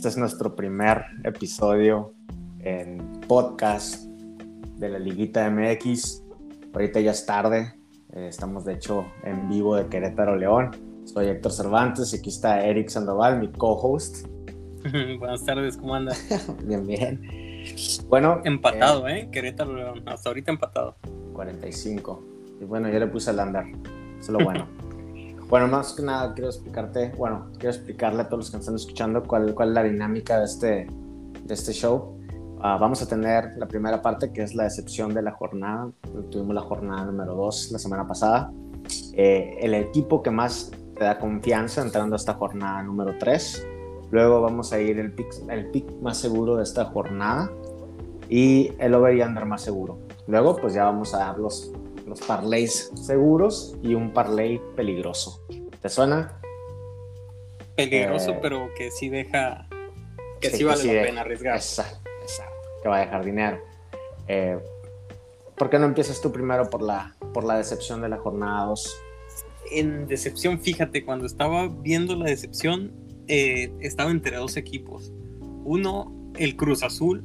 Este es nuestro primer episodio en podcast de la Liguita MX. Ahorita ya es tarde, eh, estamos de hecho en vivo de Querétaro León. Soy Héctor Cervantes y aquí está Eric Sandoval, mi co-host. Buenas tardes, ¿cómo anda? bien, bien. Bueno. Empatado, eh, ¿eh? Querétaro León, hasta ahorita empatado. 45. Y bueno, yo le puse el andar. Eso es lo bueno. Bueno, más que nada quiero explicarte, bueno, quiero explicarle a todos los que están escuchando cuál, cuál es la dinámica de este, de este show. Ah, vamos a tener la primera parte que es la decepción de la jornada. Tuvimos la jornada número 2 la semana pasada. Eh, el equipo que más te da confianza entrando a esta jornada número 3. Luego vamos a ir el pick, el pick más seguro de esta jornada y el over y under más seguro. Luego pues ya vamos a dar los los parlays seguros y un parlay peligroso. ¿Te suena? Peligroso, eh, pero que sí deja, que sí, vale la pena arriesgar. Exacto, exacto, que va a dejar dinero. Eh, ¿Por qué no empiezas tú primero por la, por la decepción de la jornada 2? En decepción, fíjate, cuando estaba viendo la decepción, eh, estaba entre dos equipos. Uno, el Cruz Azul,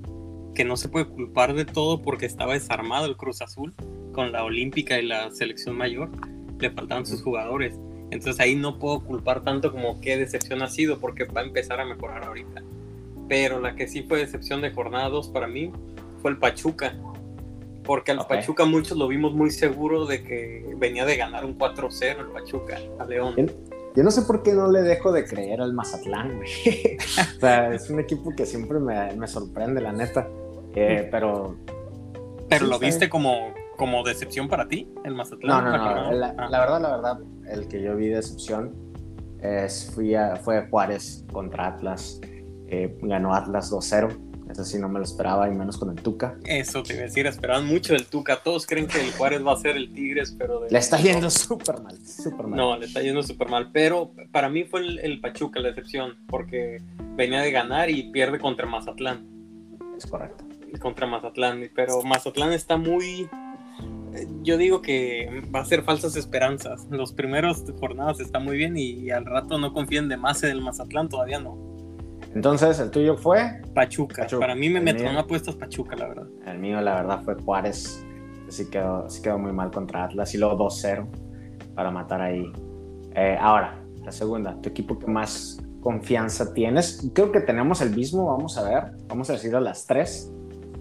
que no se puede culpar de todo porque estaba desarmado el Cruz Azul con la Olímpica y la selección mayor, le faltaban sus jugadores. Entonces ahí no puedo culpar tanto como qué decepción ha sido, porque va a empezar a mejorar ahorita. Pero la que sí fue decepción de jornada 2 para mí fue el Pachuca. Porque al Pachuca muchos lo vimos muy seguro de que venía de ganar un 4-0 el Pachuca a León. Yo no sé por qué no le dejo de creer al Mazatlán, güey. o sea, es un equipo que siempre me, me sorprende, la neta. Eh, pero. Pero lo viste como como decepción para ti, el Mazatlán. No, no, no. La, verdad, la verdad, el que yo vi decepción es, fui fue Juárez contra Atlas. Eh, ganó Atlas 2-0. Eso sí, no me lo esperaba, y menos con el Tuca. Eso te iba a decir, esperaban mucho del Tuca. Todos creen que el Juárez va a ser el Tigres, pero. Le está yendo súper mal, súper mal. No, le está yendo súper mal. Pero para mí fue el, el, Pachuca la decepción, porque venía de ganar y pierde contra Mazatlán. Es correcto. Contra Mazatlán, pero Mazatlán está muy yo digo que va a ser falsas esperanzas. Los primeros jornadas está muy bien y al rato no confíen de más en el Mazatlán, todavía no. Entonces, ¿el tuyo fue? Pachuca. Para mí me meto en apuestas Pachuca, la verdad. El mío, la verdad, fue Juárez. Sí quedó, sí quedó muy mal contra Atlas y luego 2-0 para matar ahí. Eh, ahora, la segunda, tu equipo que más confianza tienes. Creo que tenemos el mismo, vamos a ver. Vamos a decir a las tres.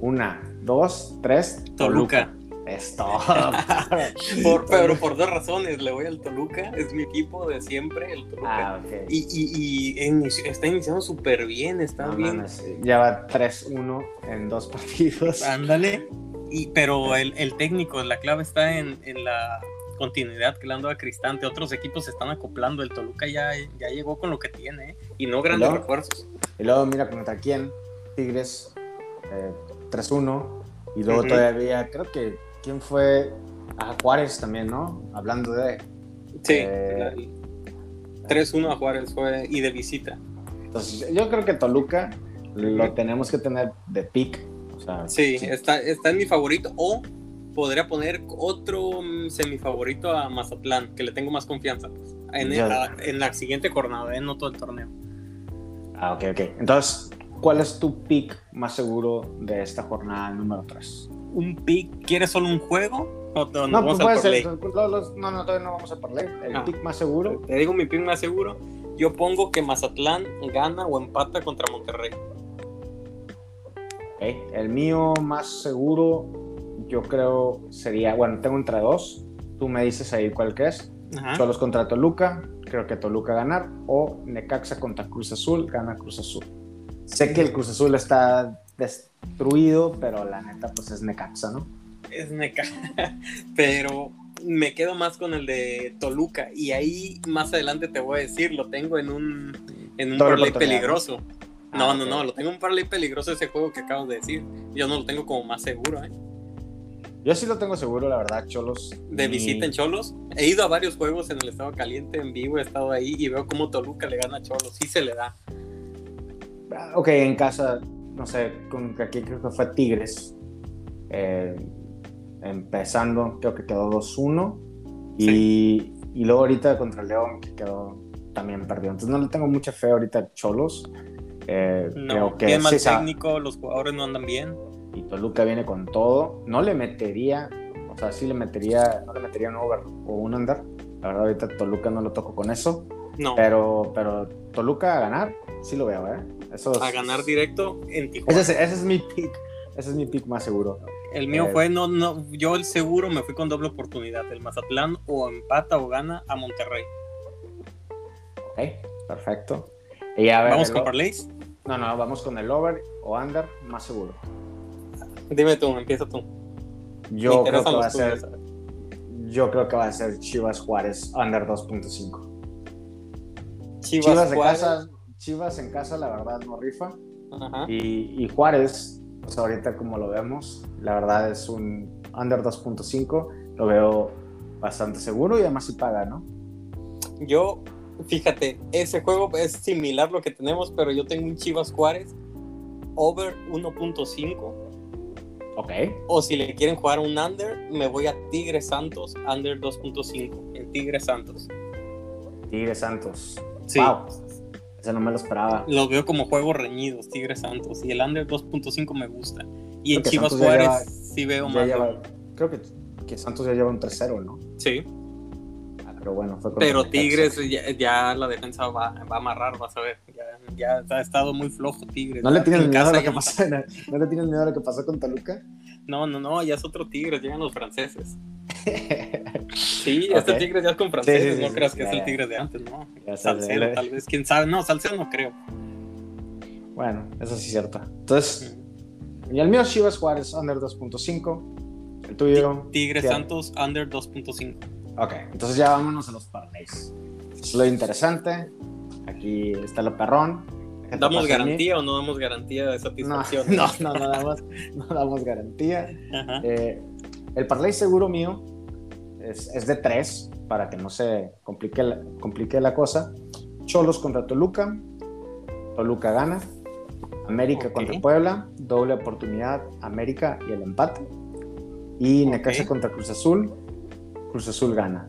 Una, dos, tres. Toluca. Es todo. por, pero por dos razones. Le voy al Toluca, es mi equipo de siempre, el Toluca. Ah, okay. Y, y, está iniciando súper bien, está bien. Ya va 3-1 en dos partidos. Ándale. Y, pero el, el, técnico, la clave está en, en, la continuidad que le han dado a Cristante. Otros equipos se están acoplando. El Toluca ya, ya llegó con lo que tiene ¿eh? y no grandes refuerzos. Y luego mira contra quién, Tigres, eh, 3-1. Y luego todavía, creo que ¿Quién fue? A Juárez también, ¿no? Hablando de. Sí. 3-1 a Juárez fue y de visita. Entonces, yo creo que Toluca lo tenemos que tener de pick. sí, Está, está en mi favorito. O podría poner otro mm, semifavorito a Mazatlán, que le tengo más confianza. Pues, en, en, la siguiente jornada, ¿eh? no todo el torneo. Ah, ok, ok. Entonces, ¿cuál es tu pick más seguro de esta jornada número 3? Un pick, ¿quieres solo un juego? no, no, no, pues puede ser, no, no, todavía no vamos a parlay. El ah. pick más seguro. Te digo mi pick más seguro. Yo pongo que Mazatlán gana o empata contra Monterrey. Okay. El mío más seguro, yo creo sería, bueno, tengo entre dos. Tú me dices ahí cuál que es. Cholos contra Toluca, creo que Toluca ganar. O Necaxa contra Cruz Azul, gana Cruz Azul. Sé que el Cruz Azul está destruido, pero la neta, pues es Necaxa, ¿no? Es Necaxa, pero me quedo más con el de Toluca y ahí más adelante te voy a decir, lo tengo en un, en un parlay peligroso. No, ah, no, no, lo tengo en un parlay peligroso ese juego que acabas de decir. Yo no lo tengo como más seguro, ¿eh? Yo sí lo tengo seguro, la verdad, Cholos. De visita en Cholos. He ido a varios juegos en el estado caliente, en vivo, he estado ahí y veo cómo Toluca le gana a Cholos. Sí se le da. Ok, en casa no sé, con, aquí creo que fue Tigres. Eh, empezando, creo que quedó 2-1. Y, luego ahorita contra León, que quedó también perdido. Entonces no le tengo mucha fe ahorita a Cholos. Eh, No, creo que bien mal técnico, los jugadores no andan bien. y Toluca viene con todo. No le metería, o sea, sí le metería, no le metería un over o un under. La verdad, ahorita Toluca no lo toco con eso. No, Pero, pero Toluca a ganar, sí lo veo, ¿eh? Eso es- a ganar directo en Tijuana. Ese es, ese es mi pick. Ese es mi pick más seguro. El mío Eh, fue, no, no, yo el seguro me fui con doble oportunidad. El Mazatlán o empata o gana a Monterrey. Ok, perfecto. Y a ver, Vamos con parlays. No, no, vamos con el over o under más seguro. Dime tú, empieza tú. Yo creo que va a ser, yo creo que va a ser Chivas Juárez under 2.5. Chivas, Chivas, de Juárez. casa, Chivas en casa, la verdad no rifa. Ajá. Y, y Juárez, pues ahorita como lo vemos, la verdad es un under 2.5. Lo veo bastante seguro y además sí paga, ¿no? Yo, fíjate, ese juego es similar lo que tenemos, pero yo tengo un Chivas Juárez over 1.5. Ok. O si le quieren jugar un under, me voy a Tigres Santos, under 2.5 en Tigres Santos. Tigres Santos. Sí. Wow. Ese no me lo esperaba. Los veo como juegos reñidos, Tigres Santos. Y el under 2.5 me gusta. Y en Creo que Chivas Santos Juárez lleva- sí veo más. lleva- creo que, que Santos ya lleva un 3-0, ¿no? Sí. Ah, pero bueno, fue Pero. Tigres ya, ya la defensa va, va a amarrar, vas a ver. Ya, ya ha estado muy flojo Tigres. ¿No le tienes en miedo a lo que no- pasó? en- ¿No le tienes miedo a lo que pasó con Toluca? No, no, no, ya es otro Tigres, llegan los franceses. Sí, este Ok. Tigres ya es con franceses, Sí, sí, sí, no sí, creas que es el. Tigres de antes, no. Salcedo, tal vez, quién sabe. No, Salcedo no creo. Bueno, eso sí es cierto. Entonces, y el mío es Chivas Juárez, under 2.5. El tuyo. Tigres. Santos, under 2.5. Ok, entonces ya vámonos a los parlays. Es lo interesante. Aquí está lo perrón. ¿Damos garantía o no damos garantía de No, satisfacción? no, no, no damos, no damos garantía. Eh, el parlay seguro mío es, es de tres, para que no se complique la, complique la cosa. Cholos contra Toluca. Toluca gana. América contra Puebla. Doble oportunidad. América y el empate. Y Necaxa Ok. contra Cruz Azul. Cruz Azul gana.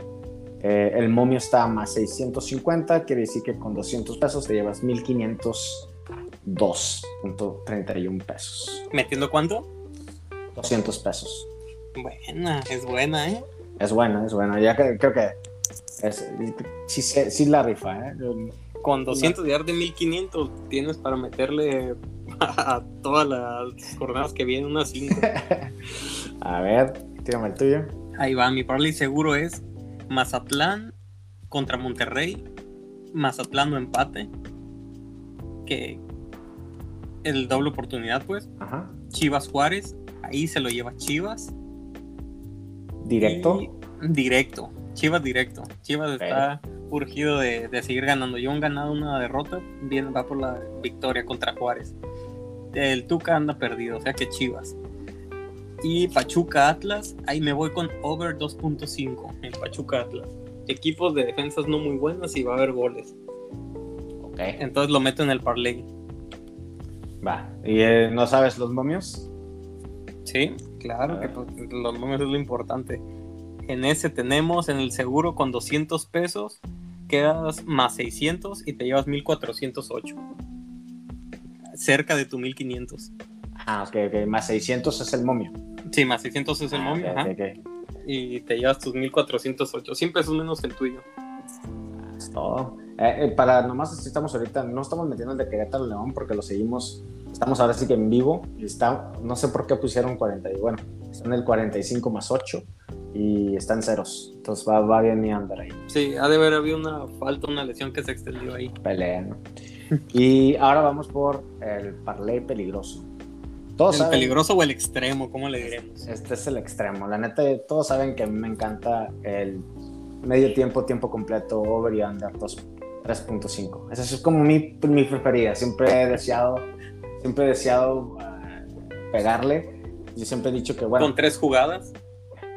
Eh, el momio está a más 650, quiere decir que con 200 pesos te llevas 1502.31 pesos. ¿Metiendo cuánto? 200 pesos. Buena, es buena, ¿eh? Es bueno, es bueno. Ya que, creo que es, sí, la rifa, ¿eh? Con 200 de de 1500 tienes para meterle a todas las jornadas que vienen unas 5. A ver, tírame el tuyo. Ahí va, mi parlay seguro es Mazatlán contra Monterrey, Mazatlán o empate, que el doble oportunidad pues, Ajá. Chivas Juárez, ahí se lo lleva Chivas. Directo. Y directo, Chivas directo. Chivas está urgido de, de seguir ganando. Yo han ganado una derrota, bien va por la victoria contra Juárez. El Tuca anda perdido, o sea que Chivas. Y Pachuca Atlas, ahí me voy con over 2.5 en Pachuca Atlas. Equipos de defensas no muy buenas y va a haber goles. Ok. Entonces lo meto en el parlay. Va. ¿Y eh, no sabes los momios? Sí, claro que ver. pues, los números es lo importante. En ese tenemos en el seguro con 200 pesos, quedas más 600 y te llevas 1408. Cerca de tu 1500. Ah, ok, ok. Más 600 es el momio. Sí, más 600 es el Ah, momio, ajá, y te llevas tus 1408. Siempre es menos que el tuyo. Es todo. Eh, eh, para nomás estamos ahorita, no estamos metiendo el de Querétaro León porque lo seguimos, estamos ahora sí que en vivo y está, no sé por qué pusieron 40 y bueno, están en el 45 más 8 y están ceros, entonces va, va bien mi under ahí, Sí, ha de haber habido una falta, una lesión que se extendió ahí. pelea, ¿no? Y ahora vamos por el parlay peligroso. Todos ¿El saben, peligroso o el extremo? ¿Cómo le diremos? este es el extremo, la neta, todos saben que a mí me encanta el medio tiempo, tiempo completo, over y under 2 3.5. Esa es como mi, mi preferida. Siempre he deseado, siempre he deseado ah, pegarle. Yo siempre he dicho que, bueno, Con tres jugadas.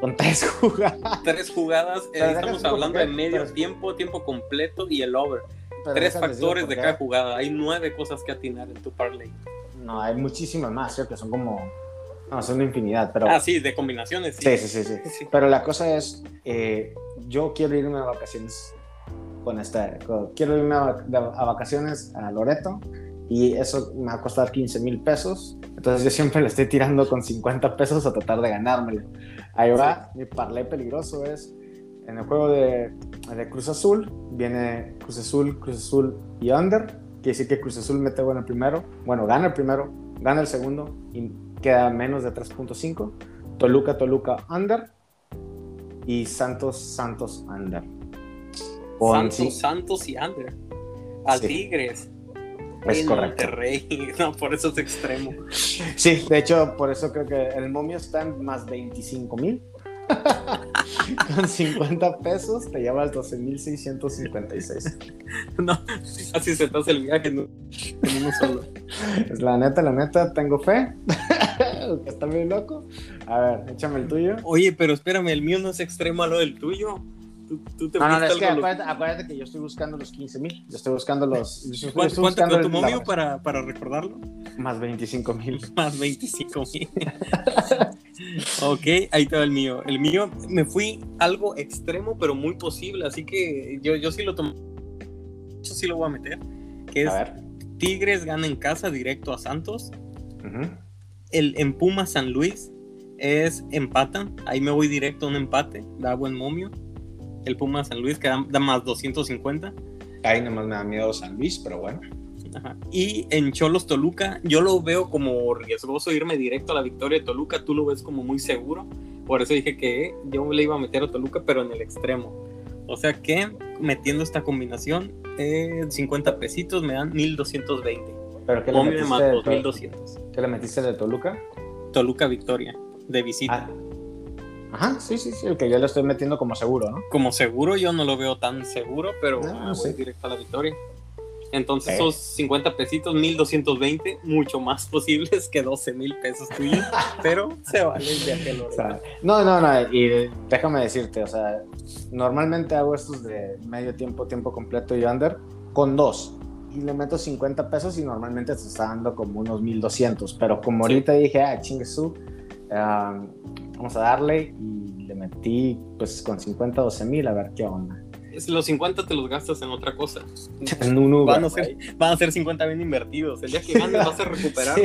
con tres jugadas. Tres jugadas, eh, estamos hablando de medio tiempo, tiempo completo y el over. pero Tres factores de cada jugada. Hay nueve cosas que atinar en tu parlay. No, hay muchísimas más, ¿sí? que son como. No, son una infinidad, pero. Ah, sí, de combinaciones. Sí, sí, sí, sí, sí. Sí. Pero la cosa es, eh, yo quiero irme a vacaciones con esta. con- quiero irme a, a vacaciones a Loreto y eso me va a costar 15 mil pesos. Entonces yo siempre le estoy tirando con 50 pesos a tratar de ganármelo. Ahí va, mi parlay peligroso es en el juego de, de, Cruz Azul, viene Cruz Azul, Cruz Azul y under. Quiere decir que Cruz Azul mete bueno el primero, bueno, gana el primero, gana el segundo y queda menos de 3.5. Toluca, Toluca, under. Y Santos, Santos, under. Santos, Santos y under. Al Tigres. Es correcto. Monterrey, no, por eso es extremo. Sí, de hecho, por eso creo que el momio está en más 25 mil. Con 50 pesos te lleva al 12.656. No, así se te hace el viaje en uno solo. Es la neta, la neta, tengo fe. Está muy loco. A ver, échame el tuyo. Oye, pero espérame, el mío no es extremo a lo del tuyo. Tú, te no, no, es que acuérdate, que yo estoy buscando los 15 mil. Yo estoy buscando los. ¿Cuánto, ¿cuánto tu momio para, para recordarlo? Más 25 mil. Más 25 mil. ok, ahí está el mío. El mío me fui algo extremo, pero muy posible. Así que yo, yo sí lo tomo. Yo sí lo voy a meter. Que es Tigres gana en casa directo a Santos. El en Puma San Luis es empatan. Ahí me voy directo a un empate. Da buen momio el Puma San Luis, que da, más 250. Ahí nomás me da miedo San Luis, pero bueno. Y en Cholos Toluca, yo lo veo como riesgoso irme directo a la victoria de Toluca, tú lo ves como muy seguro. Por eso dije que yo le iba a meter a Toluca, pero en el extremo. O sea que metiendo esta combinación, 50 eh, pesitos me dan 1220. ¿Pero qué le, metiste de 1200. ¿Qué le metiste de Toluca? Toluca Victoria, de visita. Ah, Ajá, sí, sí, sí, el que yo le estoy metiendo como seguro, ¿no? Como seguro yo no lo veo tan seguro, pero no, voy directo a la victoria. Entonces esos 50 pesitos, 1220, mucho más posibles que 12 mil pesos tuyos, pero se vale el viaje o sea, No, no, no, y déjame decirte, o sea, normalmente hago estos de medio tiempo, tiempo completo y under con dos. Y le meto 50 pesos y normalmente se está dando como unos 1200, pero como ahorita dije, ah, chingue su, vamos a darle y le metí pues con 50, 12 mil a ver qué onda. Los 50 te los gastas en otra cosa. En un van, a ser, van a ser 50 bien invertidos. El día que ganes vas a recuperar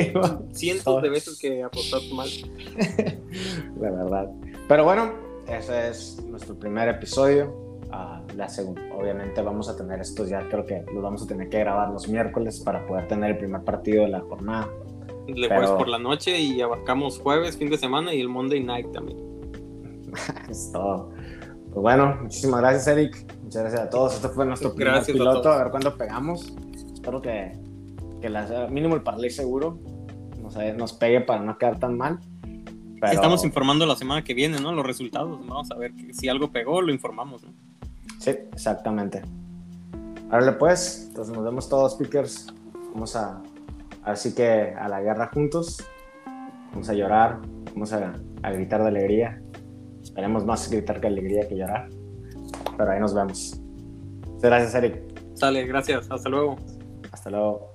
cientos de veces que apostaste mal. La verdad. Pero bueno, ese es nuestro primer episodio. Uh, la segunda, obviamente vamos a tener estos ya, creo que los vamos a tener que grabar los miércoles para poder tener el primer partido de la jornada. Le jueves por la noche y abarcamos jueves, fin de semana y el Monday night también. es todo. Pues bueno, muchísimas gracias, Eric. Muchas gracias a todos. Este fue nuestro primer piloto. A, ver cuándo pegamos. Espero que, que mínimo el parlay seguro nos, nos pegue para no quedar tan mal. Estamos informando la semana que viene, ¿no? Los resultados. Vamos a ver si algo pegó, lo informamos, ¿no? Sí, exactamente. Ahora pues, entonces nos vemos todos, speakers. Vamos a Así que a la guerra juntos, vamos a llorar, vamos a, gritar de alegría. Esperemos más gritar que alegría que llorar. Pero ahí nos vemos. Gracias, Eric. Sale, gracias. Hasta luego. Hasta luego.